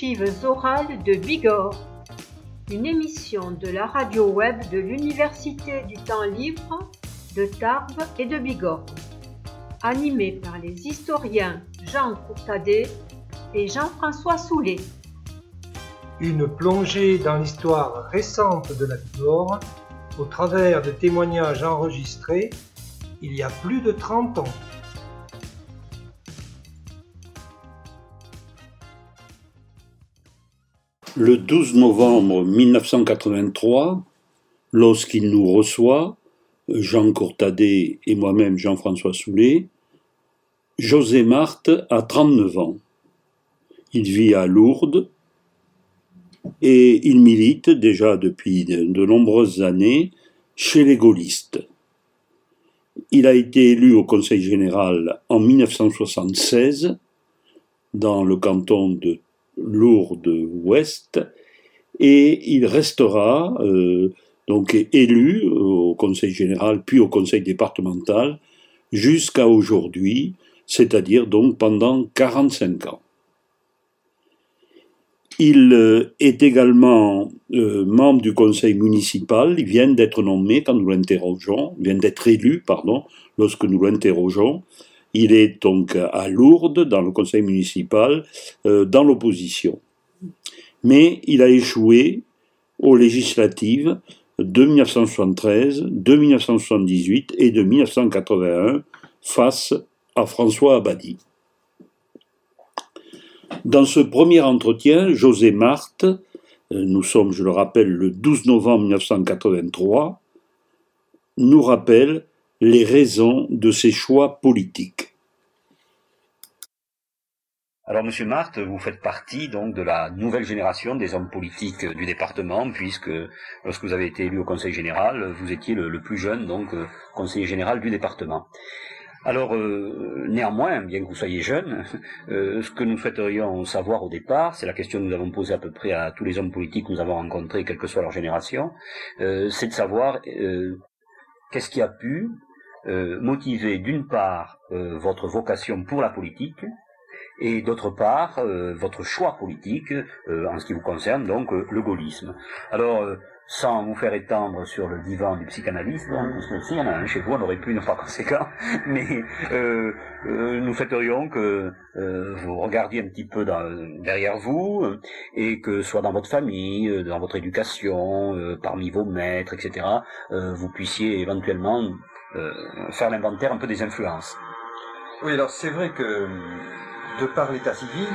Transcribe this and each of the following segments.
Archives orales de Bigorre, une émission de la radio web de l'Université du temps libre de Tarbes et de Bigorre, animée par les historiens Jean Courtadet et Jean-François Soulet. Une plongée dans l'histoire récente de la Bigorre au travers de témoignages enregistrés il y a plus de 30 ans. Le 12 novembre 1983, lorsqu'il nous reçoit, Jean Courtadet et moi-même Jean-François Soulet, José Marthe a 39 ans. Il vit à Lourdes et il milite déjà depuis de nombreuses années chez les gaullistes. Il a été élu au Conseil général en 1976 dans le canton de Lourdes-Ouest et il restera euh, donc élu au Conseil général puis au Conseil départemental jusqu'à aujourd'hui, c'est-à-dire donc pendant 45 ans. Il euh, est également euh, membre du conseil municipal. Il vient d'être nommé quand nous l'interrogeons, vient d'être élu, pardon, lorsque nous l'interrogeons. Il est donc à Lourdes, dans le conseil municipal, euh, dans l'opposition. Mais il a échoué aux législatives de 1973, de 1978 et de 1981 face à François Abadi. Dans ce premier entretien, José Marthe, euh, nous sommes, je le rappelle, le 12 novembre 1983, nous rappelle les raisons de ses choix politiques. Alors, Monsieur Marthe, vous faites partie donc de la nouvelle génération des hommes politiques du département, puisque lorsque vous avez été élu au Conseil général, vous étiez le, plus jeune donc conseiller général du département. Alors, euh, néanmoins, bien que vous soyez jeune, euh, ce que nous souhaiterions savoir au départ, c'est la question que nous avons posée à peu près à tous les hommes politiques que nous avons rencontrés, quelle que soit leur génération, euh, c'est de savoir qu'est-ce qui a pu motiver d'une part votre vocation pour la politique, et d'autre part votre choix politique en ce qui vous concerne donc le gaullisme. Alors sans vous faire étendre sur le divan du psychanalyste, hein, il y en a un chez vous, on aurait pu ne pas conséquent, mais euh, euh, nous souhaiterions que euh, vous regardiez un petit peu derrière vous, et que soit dans votre famille, dans votre éducation, parmi vos maîtres, etc., vous puissiez éventuellement faire l'inventaire un peu des influences. Oui, alors c'est vrai que de par l'état civil,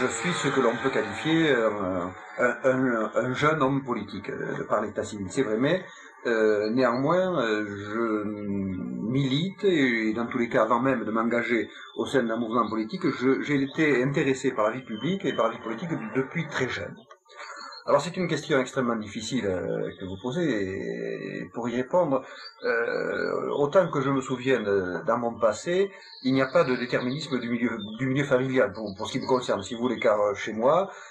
je suis ce que l'on peut qualifier un, un, jeune homme politique, de par l'état civil, c'est vrai, mais euh, néanmoins, je milite, et dans tous les cas, avant même de m'engager au sein d'un mouvement politique, j'ai été intéressé par la vie publique et par la vie politique depuis très jeune. Alors c'est une question extrêmement difficile euh, que vous posez, et pour y répondre, euh, autant que je me souvienne dans mon passé, il n'y a pas de déterminisme du milieu, familial pour, pour ce qui me concerne, si vous voulez, car chez moi, euh,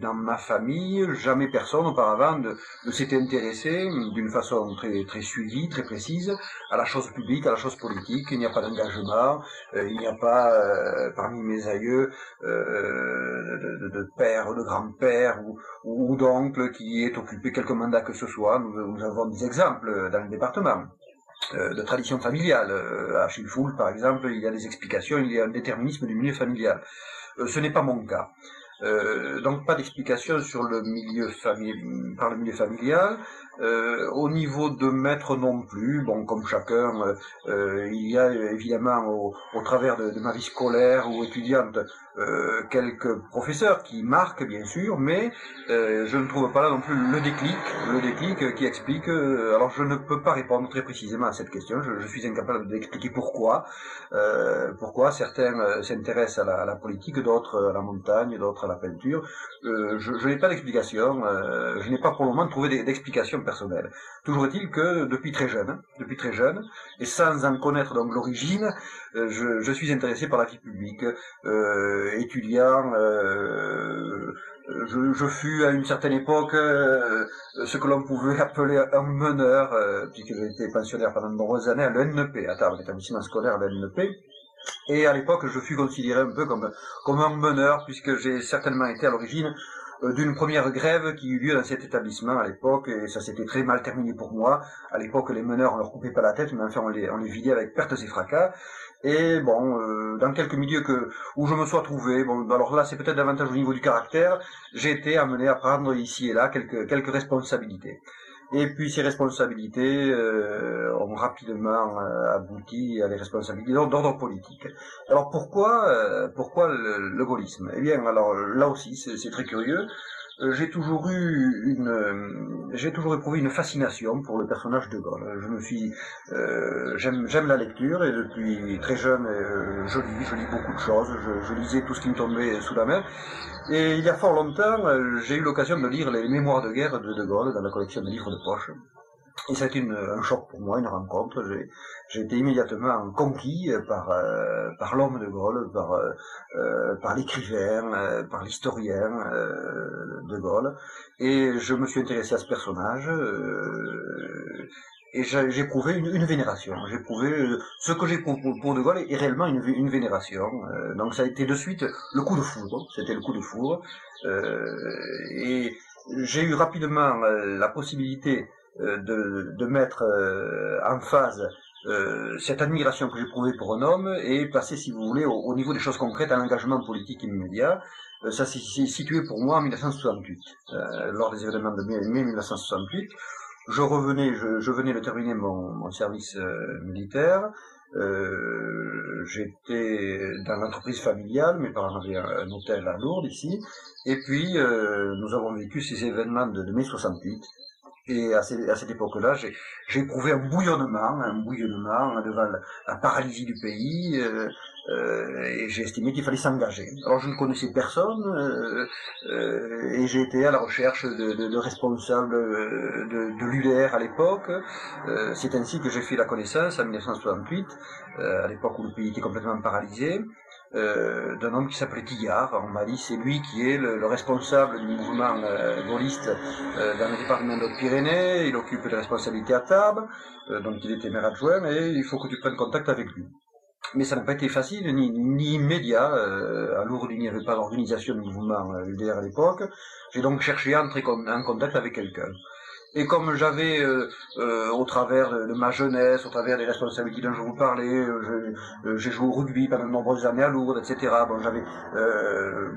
dans ma famille, jamais personne auparavant ne, s'était intéressé d'une façon très, très suivie, très précise, à la chose publique, à la chose politique. Il n'y a pas d'engagement, euh, il n'y a pas euh, parmi mes aïeux de, de, père, de grand-père ou, d'oncle qui est occupé quelque mandat que ce soit. Nous, avons des exemples dans le département de tradition familiale. À Chilfoul, par exemple, il y a des explications, il y a un déterminisme du milieu familial. Euh, ce n'est pas mon cas. Euh, donc pas d'explication sur le milieu par le milieu familial. Euh, au niveau de maître non plus, bon comme chacun, il y a évidemment au, travers de, de, ma vie scolaire ou étudiante euh, quelques professeurs qui marquent bien sûr, mais euh, je ne trouve pas là non plus le déclic, le déclic qui explique. Euh, alors je ne peux pas répondre très précisément à cette question. Je, suis incapable d'expliquer pourquoi, pourquoi certains s'intéressent à, à la, politique, d'autres à la montagne, d'autres à la peinture. je, je n'ai pas d'explication. je n'ai pas pour le moment trouvé d'explication personnelle. Toujours est-il que depuis très jeune, depuis très jeune, et sans en connaître donc l'origine, je, je, suis intéressé par la vie publique. Euh, étudiant, euh, je, fus à une certaine époque euh, ce que l'on pouvait appeler un meneur, euh, puisque j'ai été pensionnaire pendant de nombreuses années à l'ENP, à Tarbes, l'établissement scolaire de l'ENP. Et à l'époque, je fus considéré un peu comme, comme un meneur, puisque j'ai certainement été à l'origine d'une première grève qui eut lieu dans cet établissement à l'époque, et ça s'était très mal terminé pour moi. À l'époque, les meneurs, on leur coupait pas la tête, mais enfin, on les, on les vidait avec pertes et fracas. Et bon, euh, dans quelques milieux que où je me sois trouvé, bon, alors là, c'est peut-être davantage au niveau du caractère, j'ai été amené à prendre ici et là quelques quelques responsabilités. Et puis ces responsabilités euh, ont rapidement euh, abouti à des responsabilités d'ordre politique. Alors pourquoi, euh, pourquoi le, le, gaullisme? Eh bien, alors là aussi, c'est très curieux. Euh, j'ai toujours eu une, euh, j'ai toujours éprouvé une fascination pour le personnage de Gaulle. Je me suis, euh, j'aime, j'aime la lecture et depuis très jeune, je lis, je lis beaucoup de choses. Je, je, lisais tout ce qui me tombait sous la main. Et il y a fort longtemps, j'ai eu l'occasion de lire les Mémoires de guerre de De Gaulle dans la collection de livres de poche. Et ça a été un choc pour moi, une rencontre. J'ai été immédiatement conquis par, euh, par l'homme de Gaulle, par, euh, euh par l'écrivain, par l'historien de Gaulle. Et je me suis intéressé à ce personnage. et j'ai éprouvé une, une, vénération. J'ai éprouvé ce que j'ai pour, pour, De Gaulle est réellement une, une vénération. donc ça a été de suite le coup de foudre. C'était le coup de foudre. et j'ai eu rapidement la possibilité de, de, mettre euh, en phase euh, cette admiration que j'éprouvais pour un homme et passer, si vous voulez, au, niveau des choses concrètes, à l'engagement politique immédiat. ça s'est situé pour moi en 1968, lors des événements de mai, 1968. Je revenais, je, je, venais de terminer mon, mon service militaire. Euh, j'étais dans l'entreprise familiale, mes parents avaient un, hôtel à Lourdes ici, et puis euh, nous avons vécu ces événements de, de mai 68, et à, cette époque-là, j'ai éprouvé un bouillonnement, un bouillonnement devant la, paralysie du pays, euh, euh, et j'ai estimé qu'il fallait s'engager. Alors je ne connaissais personne, euh, euh et j'ai été à la recherche de, de, de responsables de, de l'UDR à l'époque. Euh, c'est ainsi que j'ai fait la connaissance en 1968, à l'époque où le pays était complètement paralysé euh, d'un homme qui s'appelait Tillard en Mali. C'est lui qui est le, le responsable du mouvement euh, gaulliste euh, dans le département de pyrénées Il occupe des responsabilités à euh, donc il était maire adjoint, et il faut que tu prennes contact avec lui. Mais ça n'a pas été facile, ni, ni immédiat. À Lourdes, il n'y avait pas d'organisation de mouvement UDR à l'époque. J'ai donc cherché à entrer en contact avec quelqu'un. Et comme j'avais, euh, euh, au travers de, ma jeunesse, au travers des responsabilités dont je vous parlais, euh, j'ai joué au rugby pendant de nombreuses années à Lourdes, etc. Bon, j'avais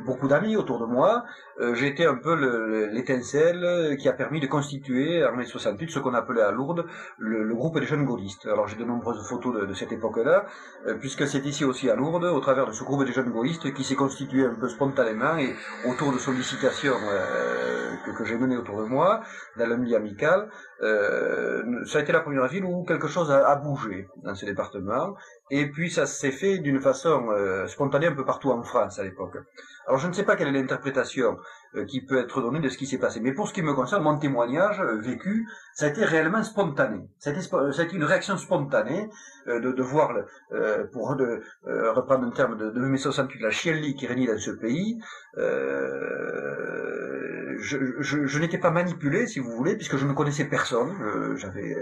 beaucoup d'amis autour de moi. été un peu l'étincelle qui a permis de constituer en mai 68 ce qu'on appelait à Lourdes le, groupe des jeunes gaullistes. Alors j'ai de nombreuses photos de, cette époque-là, puisque c'est ici aussi à Lourdes, au travers de ce groupe des jeunes gaullistes qui s'est constitué un peu spontanément et autour de sollicitations que, que j'ai menées autour de moi, dans le euh, ça a été la première ville où quelque chose a, bougé dans ce département. Et puis ça s'est fait d'une façon euh, spontanée un peu partout en France à l'époque. Alors je ne sais pas quelle est l'interprétation euh, qui peut être donnée de ce qui s'est passé, mais pour ce qui me concerne, mon témoignage vécu, ça a été réellement spontané. Ça a été, une réaction spontanée de, voir, pour reprendre un terme de, de mai 68, la chienlit qui régnait dans ce pays. Je, je, n'étais pas manipulé, si vous voulez, puisque je ne connaissais personne. J'avais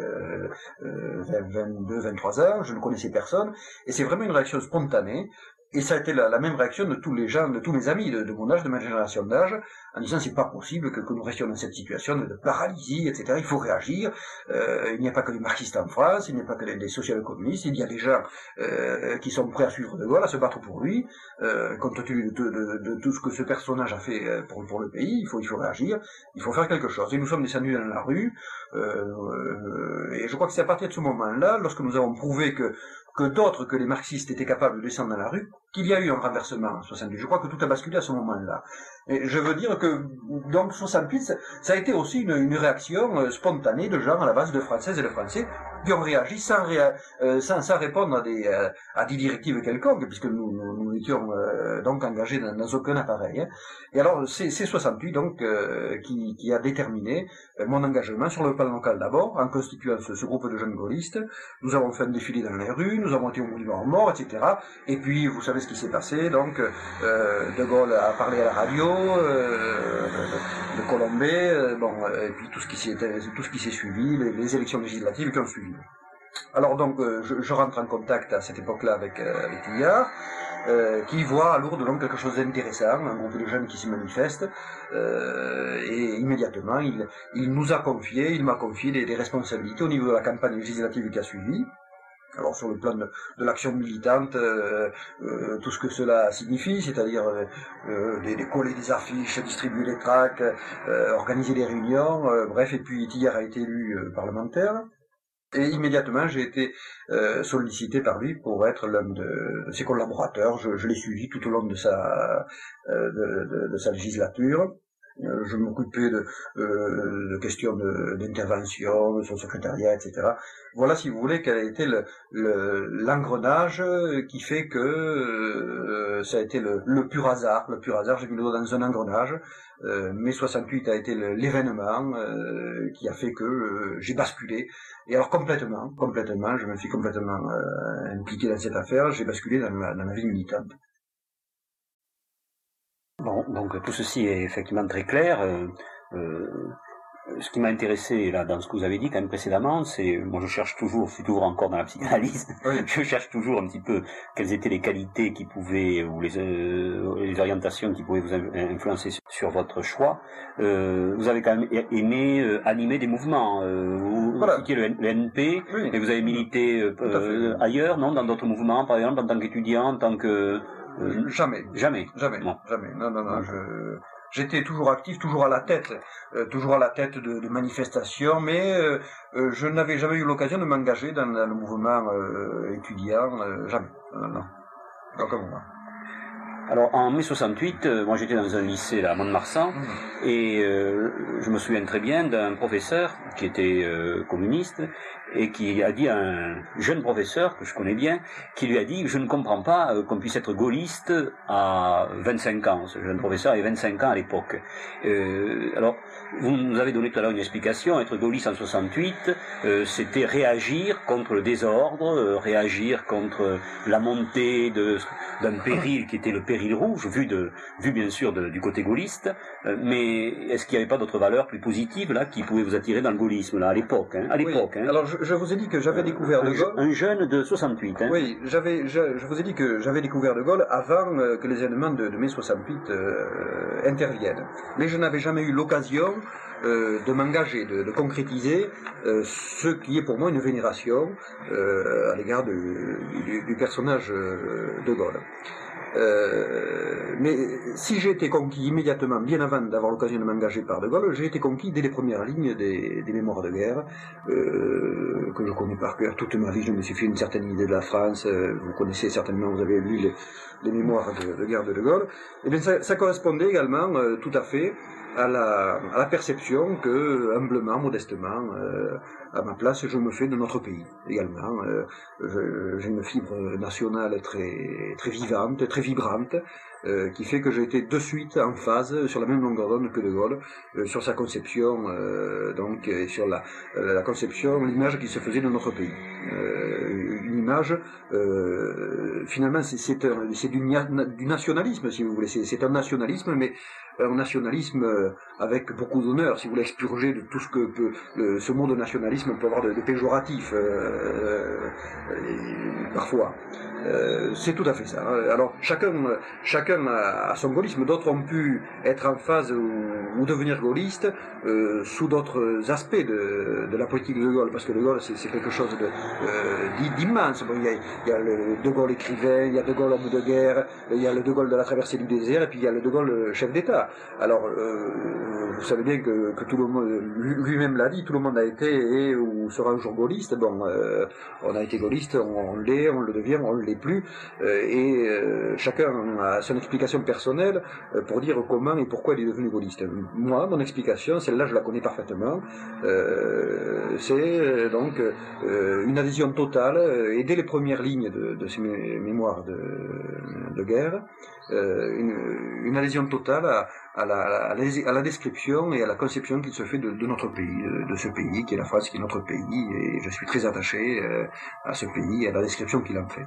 22, 23 ans, je ne connaissais personne. Et c'est vraiment une réaction spontanée. Et ça a été la, même réaction de tous les gens, de tous mes amis de, mon âge, de ma génération d'âge, en disant c'est pas possible que, nous restions dans cette situation de, paralysie, etc. Il faut réagir. Euh, il n'y a pas que les marxistes en France, il n'y a pas que les, social communistes, il y a des gens euh, qui sont prêts à suivre De Gaulle, à se battre pour lui, euh, compte tenu de, tout ce que ce personnage a fait euh, pour, pour le pays. Il faut, il faut réagir, il faut faire quelque chose. Et nous sommes descendus dans la rue, euh, et je crois que c'est à partir de ce moment-là, lorsque nous avons prouvé que que d'autres que les marxistes étaient capables de descendre dans la rue, qu'il y a eu un renversement en 68. Je crois que tout a basculé à ce moment-là. Et je veux dire que, donc, 68, ça a été aussi une, réaction euh, spontanée de gens à la base de Françaises et de Français qui ont réagi sans, euh, répondre à des, euh, à des directives quelconques, puisque nous, nous, étions donc engagés dans, aucun appareil. Hein. Et alors, c'est 68, donc, qui, a déterminé mon engagement sur le plan local d'abord, en constituant ce, groupe de jeunes gaullistes. Nous avons fait un défilé dans les rues, nous avons été au monument mort, etc. Et puis, vous savez ce qui s'est passé, donc, De Gaulle a parlé à la radio, euh, de Colombay, euh, bon, et puis tout ce qui s'est tout ce qui s'est suivi, les, élections législatives qui ont suivi. Alors donc, je, rentre en contact à cette époque-là avec, avec qui voit à Lourdes donc quelque chose d'intéressant, un groupe de jeunes qui se manifeste, et immédiatement il, il nous a confié, il m'a confié des, responsabilités au niveau de la campagne législative qui a suivi. Alors sur le plan de, l'action militante, euh, euh, tout ce que cela signifie, c'est-à-dire euh, des, coller des affiches, distribuer les tracts, organiser des réunions, bref, et puis hier a été élu parlementaire. Et immédiatement, j'ai été sollicité par lui pour être l'un de, ses collaborateurs. Je, l'ai suivi tout au long de sa, de sa législature. Euh, je m'occupais de, euh, de questions d'intervention, de, son secrétariat, etc. Voilà, si vous voulez, quel a été l'engrenage le, qui fait que euh, ça a été le, le, pur hasard. Le pur hasard, j'ai mis le doigt dans un engrenage. Euh, mai 68 a été l'événement euh, qui a fait que j'ai basculé. Et alors complètement, complètement, je me suis complètement impliqué dans cette affaire. J'ai basculé dans dans la vie militante. Bon, donc tout ceci est effectivement très clair. Euh, euh, ce qui m'a intéressé là dans ce que vous avez dit quand même précédemment, c'est moi je cherche toujours, je suis toujours encore dans la psychanalyse, je cherche toujours un petit peu quelles étaient les qualités qui pouvaient ou les, euh, les orientations qui pouvaient vous influencer sur, votre choix. Euh, vous avez quand même aimé euh, animer des mouvements. Euh, vous, voilà. le, NP, mais vous avez milité ailleurs, non, dans d'autres mouvements, par exemple en tant qu'étudiant, en tant que euh, jamais. Jamais. Jamais. Jamais. Non, non, non. Je, j'étais toujours actif, toujours à la tête, euh, toujours à la tête de, de manifestations, mais euh, je n'avais jamais eu l'occasion de m'engager dans, le mouvement étudiant. jamais. Non, non. Moment. Alors en mai 68, moi j'étais dans un lycée là, à Mont-de-Marsan mmh. et je me souviens très bien d'un professeur qui était communiste et qui a dit à un jeune professeur que je connais bien, qui lui a dit je ne comprends pas euh, qu'on puisse être gaulliste à 25 ans. Ce jeune professeur avait 25 ans à l'époque. Euh, alors, vous nous avez donné tout à l'heure une explication. Être gaulliste en 68, euh, c'était réagir contre le désordre, euh, réagir contre la montée d'un péril qui était le péril rouge, vu, de, vu bien sûr du côté gaulliste. mais est-ce qu'il n'y avait pas d'autres valeurs plus positives là qui pouvaient vous attirer dans le gaullisme là à l'époque hein, À l'époque. Hein? Alors je, vous ai dit que j'avais découvert De Gaulle. Un jeune de 68. Hein. Oui, j'avais, je, vous ai dit que j'avais découvert De Gaulle avant euh, que les événements de, mai 68 euh, interviennent. Mais je n'avais jamais eu l'occasion euh, de m'engager, de, de concrétiser ce qui est pour moi une vénération à l'égard du, du, personnage de Gaulle. Euh, mais si j'ai été conquis immédiatement, bien avant d'avoir l'occasion de m'engager par De Gaulle, j'ai été conquis dès les premières lignes des, mémoires de guerre, euh, que je connais par cœur toute ma vie. Je me suis fait une certaine idée de la France. Euh, vous connaissez certainement, vous avez lu les, mémoires de, guerre de De Gaulle. Et eh bien ça, ça correspondait également tout à fait à la, perception que, humblement, modestement, euh, à ma place, je me fais de notre pays également. Euh, j'ai une fibre nationale très, très vivante, très vibrante, euh, qui fait que j'ai été de suite en phase sur la même longueur d'onde que De Gaulle, sur sa conception, donc, et sur la, la conception, l'image qui se faisait de notre pays. Image, finalement, c'est du, nationalisme, si vous voulez, c'est un nationalisme, mais un nationalisme avec beaucoup d'honneur, si vous voulez expurger de tout ce que peut, ce mot de nationalisme peut avoir de, péjoratif, parfois. Euh, c'est tout à fait ça. Alors chacun, chacun a, son gaullisme. D'autres ont pu être en phase ou, devenir gaullistes euh, sous d'autres aspects de, la politique de Gaulle, parce que De Gaulle c'est quelque chose euh, d'immense. il, y a, le De Gaulle écrivain, il y a De Gaulle homme de guerre, il y a le De Gaulle de la traversée du désert, et puis il y a le De Gaulle chef d'État. Alors vous savez bien que, tout le monde, lui-même l'a dit, tout le monde a été et ou sera un jour gaulliste. Bon, on a été gaulliste, on, on l'est, on le devient, on l'est plus, euh, et euh, chacun a son explication personnelle euh, pour dire comment et pourquoi il est devenu gaulliste. Moi, mon explication, celle-là, je la connais parfaitement, c'est donc une adhésion totale, et dès les premières lignes de, ces mémoires de, guerre, une, adhésion totale à, la, description et à la conception qu'il se fait de, notre pays, de, ce pays qui est la France, qui est notre pays, et je suis très attaché à ce pays et à la description qu'il en fait.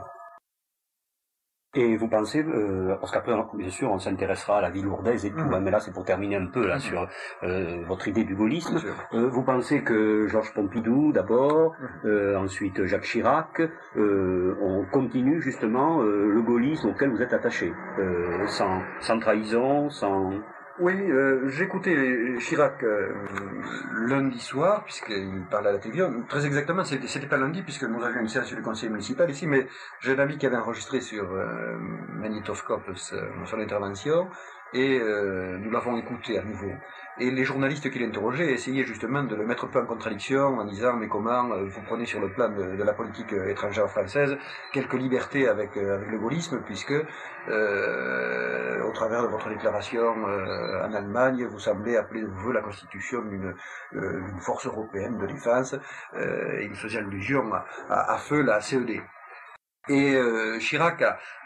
Et vous pensez, euh, parce qu'après, bien sûr, on s'intéressera à la vie lourdaise et tout, Mhm. hein, mais là, c'est pour terminer un peu là Mhm. sur euh, votre idée du gaullisme. Euh, vous pensez que Georges Pompidou, d'abord, Mhm. euh, ensuite Jacques Chirac, euh, on continue justement euh, le gaullisme auquel vous êtes attaché, euh, sans, sans trahison, sans... Oui, euh, j'écoutais Chirac euh, lundi soir, puisqu'il parlait à la télévision. Très exactement, c'était pas lundi, puisque nous avions une séance du conseil municipal ici, mais j'ai un ami qui avait enregistré sur euh, magnétoscope ce- son intervention, et euh, nous l'avons écouté à nouveau. Et les journalistes qui l'interrogeaient essayaient justement de le mettre un peu en contradiction en disant mais comment euh, vous prenez sur le plan de, la politique euh, étrangère française quelques libertés avec, euh, avec le gaullisme puisque euh, au travers de votre déclaration euh, en Allemagne vous semblez appeler de vos la constitution d'une force européenne de défense il faisait allusion à, à, à feu la CED. Et euh, Chirac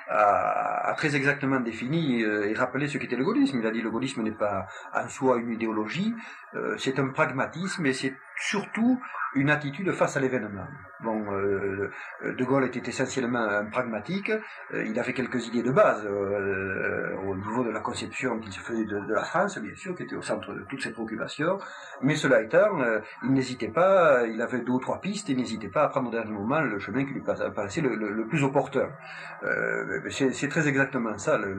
a, très exactement défini euh, et rappelé ce qu'était le gaullisme. Il a dit le gaullisme n'est pas en soi une idéologie, euh, c'est un pragmatisme et c'est surtout une attitude face à l'événement. Bon, De Gaulle était essentiellement un pragmatique, il avait quelques idées de base euh, au niveau de la conception qu'il se faisait de, de la France, bien sûr, qui était au centre de toutes ses préoccupations, mais cela étant, euh, il n'hésitait pas, il avait deux ou trois pistes, il n'hésitait pas à prendre au dernier moment le chemin qui lui paraissait le, le, le plus opportun. Euh, c'est très exactement ça, le,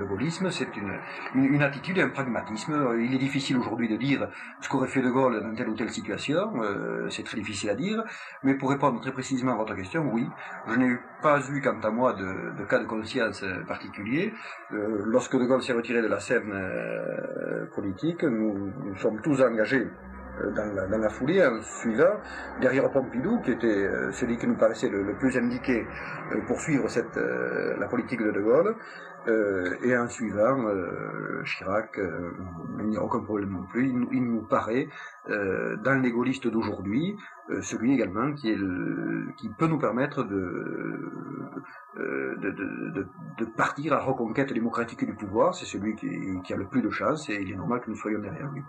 le, gaullisme, c'est une, une, une attitude et un pragmatisme. Il est difficile aujourd'hui de dire ce qu'aurait fait De Gaulle dans telle ou telle situation, euh, c'est très difficile à dire, mais pour répondre très précisément à votre question, oui, je n'ai pas eu, quant à moi, de, cas de conscience particulier. Euh, lorsque De Gaulle s'est retiré de la scène euh, politique, nous, nous sommes tous engagés euh, dans la, foulée en suivant derrière Pompidou, qui était celui qui nous paraissait le, plus indiqué pour suivre la politique de De Gaulle, euh, et en suivant euh, Chirac, il n'y a aucun problème non plus. Il, il nous paraît, euh, dans les gaullistes d'aujourd'hui, euh, celui également qui, est le, qui peut nous permettre de, euh, de, de, de, de, partir à la reconquête démocratique du pouvoir. C'est celui qui, qui, a le plus de chance et il est normal que nous soyons derrière lui.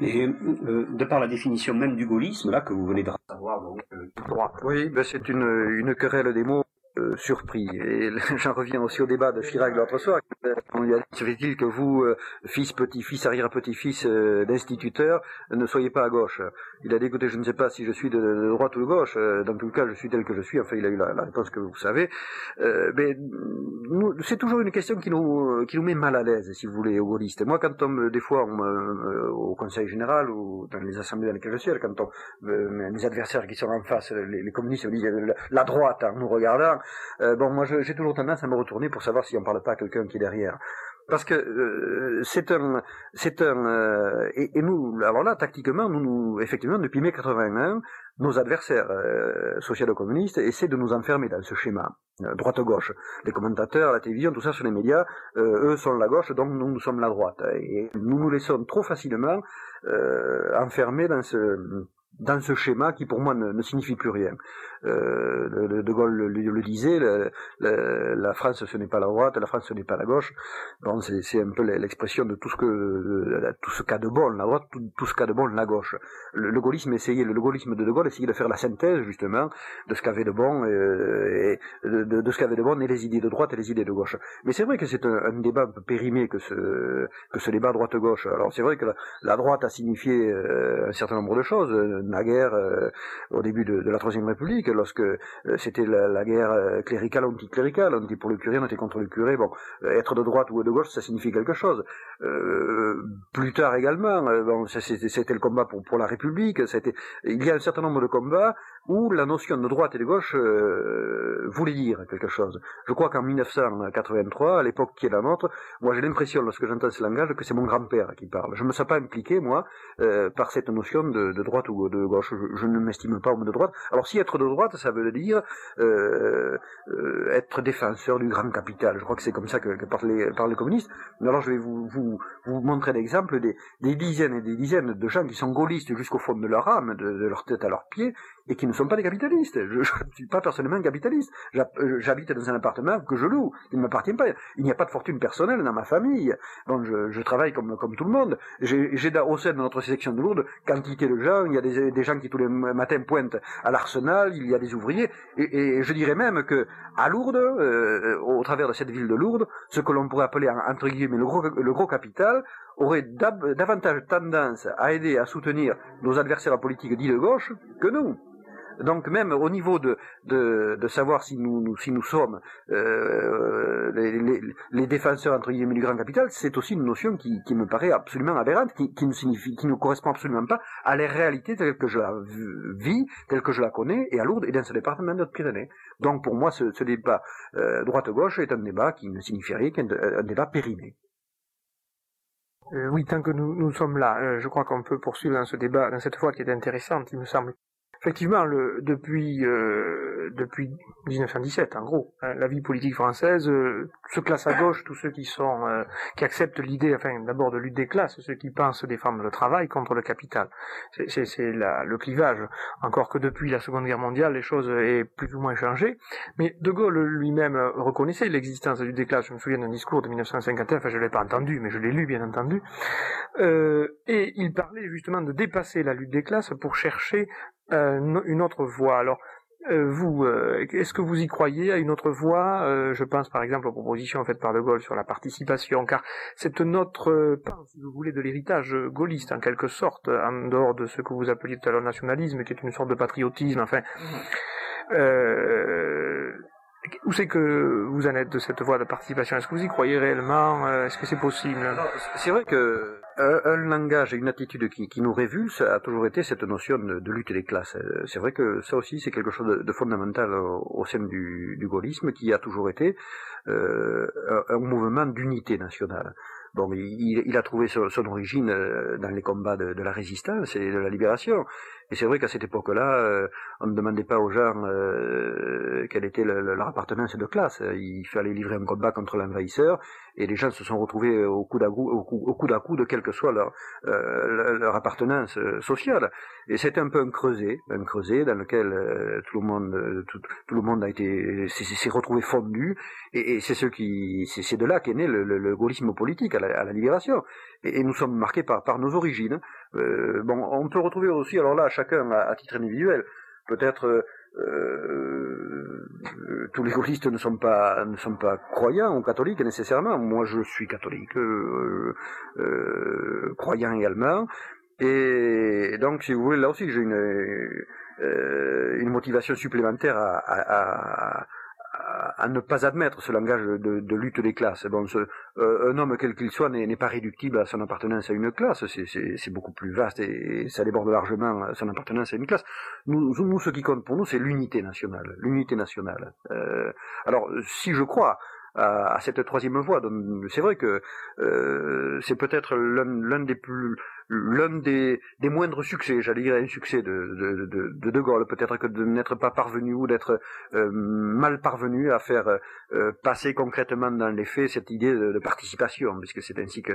Et euh, de par la définition même du gaullisme, là, que vous venez de savoir, donc, euh, droit. Oui, ben c'est une, une querelle des mots. Surpris. Et j'en reviens aussi au débat de Chirac l'autre soir. On lui a dit, se fait-il que vous, euh, fils, petit-fils, arrière-petit-fils euh, d'instituteur, ne soyez pas à gauche? Il a dit, écoutez, je ne sais pas si je suis de, droite ou de gauche. euh, Dans tout cas, je suis tel que je suis. Enfin, il a eu la, réponse que vous savez. Mais c'est toujours une question qui nous, qui nous met mal à l'aise, si vous voulez, aux gaullistes. Moi, quand on des fois, au Conseil général ou dans les assemblées dans lesquelles je suis, quand on, mes adversaires qui sont en face, les, communistes, me la droite en nous regardant, euh, bon, moi j'ai toujours tendance à me retourner pour savoir si on parle pas à quelqu'un qui est derrière. Parce que euh, c'est un, c'est un, euh, et, nous, alors là, tactiquement, nous, nous effectivement, depuis mai 81, nos adversaires euh, socialo-communistes essaient de nous enfermer dans ce schéma euh, droite-gauche. Les commentateurs, la télévision, tout ça sur les médias, euh, eux sont la gauche, donc nous, nous sommes la droite. Et nous nous laissons trop facilement enfermer dans ce dans ce schéma qui pour moi ne signifie plus rien. Euh, de, Gaulle le, le disait, la France ce n'est pas la droite, la France ce n'est pas la gauche. C'est un peu l'expression de tout ce qu'a de bon la droite, tout, ce qu'a de bon la gauche. Le, gaullisme essayait, le, gaullisme de De Gaulle essayait de faire la synthèse justement de ce qu'avait de bon euh, et de, ce qu'avait de bon et les idées de droite et les idées de gauche. Mais c'est vrai que c'est un, débat un peu périmé que ce débat droite-gauche. Alors c'est vrai que la, droite a signifié euh, un certain nombre de choses naguère au début de, la Troisième République, lorsque euh, c'était la, guerre euh, cléricale anticléricale, on était pour le curé, on était contre le curé. Bon, euh, être de droite ou de gauche, ça signifie quelque chose. Plus tard également, c'était le combat pour, la République. Il y a un certain nombre de combats où la notion de droite et de gauche voulait dire quelque chose. Je crois qu'en 1983, à l'époque qui est la nôtre, moi j'ai l'impression, lorsque j'entends ce langage, que c'est mon grand-père qui parle. Je ne me sens pas impliqué, moi, par cette notion de, de droite ou de gauche. Je, ne m'estime pas homme de droite. Alors si être de droite, ça veut dire euh, euh, être défenseur du grand capital. Je crois que c'est comme ça que, parlent, les, parlent les communistes. Mais alors je vais vous, montrer l'exemple des, des, dizaines et des dizaines de gens qui sont gaullistes jusqu'au fond de leur âme, de, leur tête à leurs pieds, et qui ne sont pas des capitalistes. Je ne suis pas personnellement capitaliste. Euh, j'habite dans un appartement que je loue, il ne m'appartient pas. Il n'y a pas de fortune personnelle dans ma famille. Bon, je, travaille comme, comme tout le monde. J'ai au sein de notre section de Lourdes quantité de gens. Il y a des, des gens qui tous les matins pointent à l'arsenal, il y a des ouvriers, et, et, je dirais même que à Lourdes, euh, au travers de cette ville de Lourdes, ce que l'on pourrait appeler entre guillemets le gros, le gros capital aurait davantage tendance à aider à soutenir nos adversaires politiques dits de gauche que nous. Donc même au niveau de, de, savoir si nous, si nous sommes euh, les, défenseurs entre guillemets du grand capital, c'est aussi une notion qui, me paraît absolument aberrante, qui, qui, ne signifie, qui ne correspond absolument pas à la réalité telle que je la vis, telle que je la connais, et à Lourdes et dans ce département de Pyrénées. Donc pour moi, ce, débat euh, droite-gauche est un débat qui ne signifie rien qu'un un débat périmé. Euh, oui, tant que nous, sommes là, euh, je crois qu'on peut poursuivre dans ce débat, dans cette fois qui est intéressante, il me semble. Effectivement, le, depuis, euh, depuis 1917, en gros, hein, la vie politique française euh, se classe à gauche tous ceux qui sont, euh, qui acceptent l'idée, enfin, d'abord de lutte des classes, ceux qui pensent défendre le travail contre le capital. C'est le clivage. Encore que depuis la Seconde Guerre mondiale, les choses aient plus ou moins changé. Mais De Gaulle lui-même reconnaissait l'existence de lutte des classes. Je me souviens d'un discours de 1951, enfin, je l'ai pas entendu, mais je l'ai lu, bien entendu. et il parlait justement de dépasser la lutte des classes pour chercher euh, une autre voie. Alors, euh, vous, euh, est-ce que vous y croyez à une autre voie? Je pense par exemple aux propositions faites par De Gaulle sur la participation, car c'est notre pain, si vous voulez, de l'héritage gaulliste, en quelque sorte, en dehors de ce que vous appeliez tout à l'heure nationalisme, qui est une sorte de patriotisme, enfin. où c'est que vous en êtes de cette voie de participation? Est-ce que vous y croyez réellement? Est-ce que c'est possible? C'est vrai que un, langage et une attitude qui, nous révulse a toujours été cette notion de, lutte des classes. Euh, c'est vrai que ça aussi, c'est quelque chose de, fondamental au, sein du, gaullisme, qui a toujours été euh, un mouvement d'unité nationale. Bon, il, a trouvé son, origine euh, dans les combats de, la résistance et de la libération. Et c'est vrai qu'à cette époque-là, euh, on ne demandait pas aux gens euh, quelle était leur appartenance de classe. Il fallait livrer un combat contre l'envahisseur, et les gens se sont retrouvés au coup d'à coup, au coup, coup, de quelle que soit leur, leur appartenance sociale. Et c'était un peu un creuset, un creuset dans lequel tout le monde, tout, le monde a été s'est retrouvé fondu. Et, et c'est ce qui, c'est de là qu'est né le, le gaullisme politique à la, libération. Et, nous sommes marqués par, par nos origines. Euh, bon, on peut retrouver aussi, alors là, chacun à, titre individuel, peut-être euh, euh, tous les gaullistes ne sont pas ne sont pas croyants ou catholiques nécessairement. Moi, je suis catholique, croyant également. Et donc, si vous voulez, là aussi, j'ai une une motivation supplémentaire à à, ne pas admettre ce langage de, lutte des classes. Euh, un homme quel qu'il soit n'est pas réductible à son appartenance à une classe, c'est beaucoup plus vaste et, ça déborde largement son appartenance à une classe. Nous, nous ce qui compte pour nous, c'est l'unité nationale. L'unité nationale. Euh, alors, si je crois à, cette troisième voie. C'est vrai que euh, c'est peut-être l'un des plus l'un des, des, moindres succès, j'allais dire un succès de de, de, de, Gaulle, peut-être que de n'être pas parvenu ou d'être euh, mal parvenu à faire euh, passer concrètement dans les faits cette idée de, participation, puisque c'est ainsi que,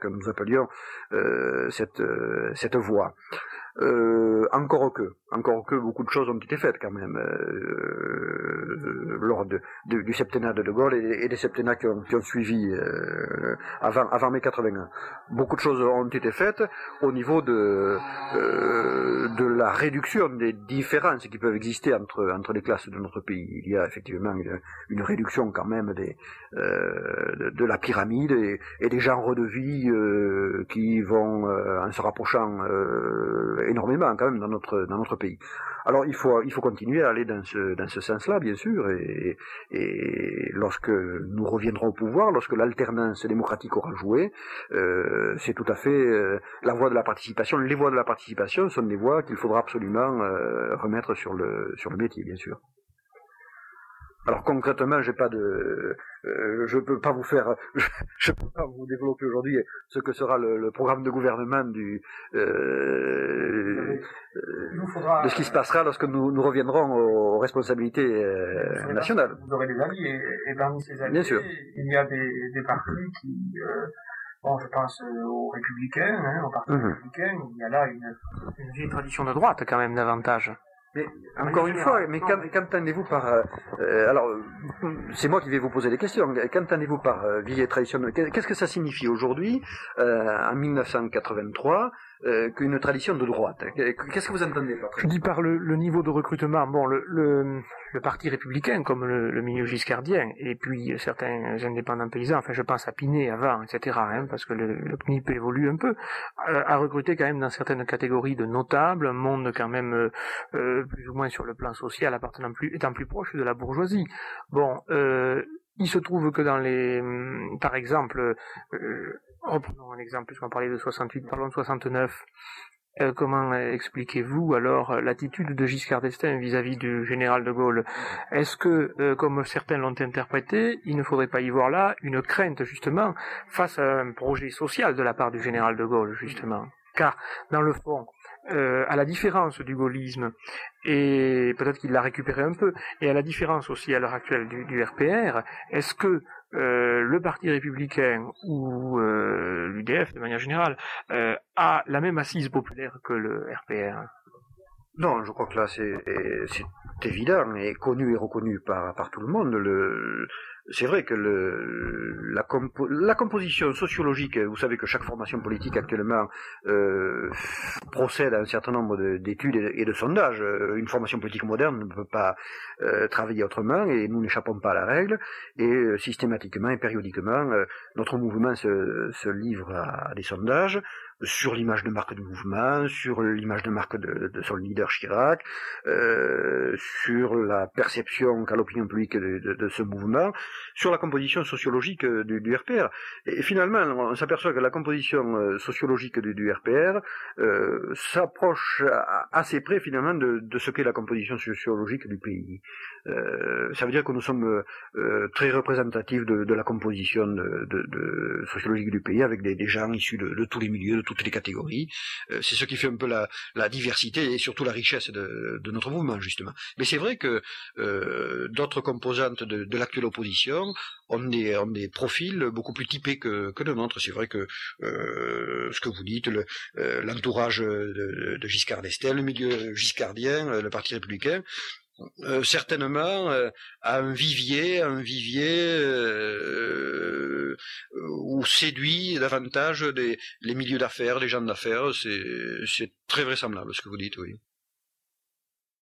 que, nous appelions cette, cette voie. Euh, encore que, encore que beaucoup de choses ont été faites quand même euh, lors de, du septennat de De Gaulle et, des septennats qui ont, qui ont suivi euh, avant, avant mai 81. Beaucoup de choses ont été faites au niveau de, euh, de la réduction des différences qui peuvent exister entre, entre les classes de notre pays. Il y a effectivement une, réduction quand même euh, de, la pyramide et, des genres de vie qui vont, en se rapprochant énormément quand même dans notre dans notre pays. Alors il faut il faut continuer à aller dans ce dans ce sens-là bien sûr et, lorsque nous reviendrons au pouvoir, lorsque l'alternance démocratique aura joué, euh, c'est tout à fait euh, la voie de la participation. Les voies de la participation sont des voies qu'il faudra absolument euh, remettre sur le sur le métier bien sûr. Alors concrètement, j'ai pas de, euh, je peux pas vous faire, je, peux pas vous développer aujourd'hui ce que sera le, programme de gouvernement du euh, de ce qui se passera lorsque nous, nous reviendrons aux, responsabilités euh, nationales. Vous aurez des amis et, et, parmi ces amis, Bien sûr. il y a des, des partis qui Bon, je pense aux républicains, hein, au parti mhm. républicain, il y a là une, une vieille tradition de droite quand même davantage. Mais encore une fois, mais qu'entendez-vous par euh, euh, alors c'est moi qui vais vous poser des questions. Qu'entendez-vous par euh, vieille tradition Qu'est-ce que ça signifie aujourd'hui en 1983 euh, qu'une tradition de droite. Qu'est-ce que vous entendez par Je dis par le, niveau de recrutement. Bon, le, le, le parti républicain, comme le, milieu giscardien, et puis certains indépendants paysans, enfin je pense à Pinet avant, etc., hein, parce que le, le CNIP évolue un peu, euh, a recruté quand même dans certaines catégories de notables, un monde quand même euh, euh plus ou moins sur le plan social appartenant plus, étant plus proche de la bourgeoisie. Bon, euh, il se trouve que dans les, par exemple, euh, Reprenons un exemple, puisqu'on parlait de 68, parlons de 69. Euh, comment expliquez-vous alors l'attitude de Giscard d'Estaing vis-à-vis du général de Gaulle? Est-ce que, euh, comme certains l'ont interprété, il ne faudrait pas y voir là une crainte justement face à un projet social de la part du général de Gaulle justement? Car dans le fond, euh, à la différence du gaullisme, et peut-être qu'il l'a récupéré un peu, et à la différence aussi à l'heure actuelle du RPR, est-ce que euh, le Parti républicain ou euh, l'UDF de manière générale euh, a la même assise populaire que le RPR Non, je crois que là c'est évident et connu et reconnu par, par tout le monde. Le, c'est vrai que la, composition sociologique, vous savez que chaque formation politique actuellement euh, procède à un certain nombre d'études et, de sondages. Euh, une formation politique moderne ne peut pas euh, travailler autrement et nous n'échappons pas à la règle. Et systématiquement et périodiquement, notre mouvement se livre à, des sondages sur l'image de marque du mouvement, sur l'image de marque de, son leader Chirac, euh, sur la perception qu'a l'opinion publique de, ce mouvement, sur la composition sociologique euh, du, RPR. Et, finalement, on s'aperçoit que la composition euh, sociologique du, RPR s'approche assez près finalement de, ce qu'est la composition sociologique du pays. Euh, ça veut dire que nous sommes euh, très représentatifs de, de, la composition de, de, sociologique du pays avec des, des gens issus de, tous les milieux, de toutes les catégories. Euh, c'est ce qui fait un peu la, la, diversité et surtout la richesse de, notre mouvement justement. Mais c'est vrai que d'autres composantes de, l'actuelle opposition ont des, ont des profils beaucoup plus typés que, que le nôtre. C'est vrai que ce que vous dites, l'entourage de, de Giscard d'Estaing, le milieu giscardien, le Parti républicain, euh, certainement euh, à un vivier, un vivier euh, où séduit davantage les milieux d'affaires, les gens d'affaires. C'est très vraisemblable ce que vous dites, oui.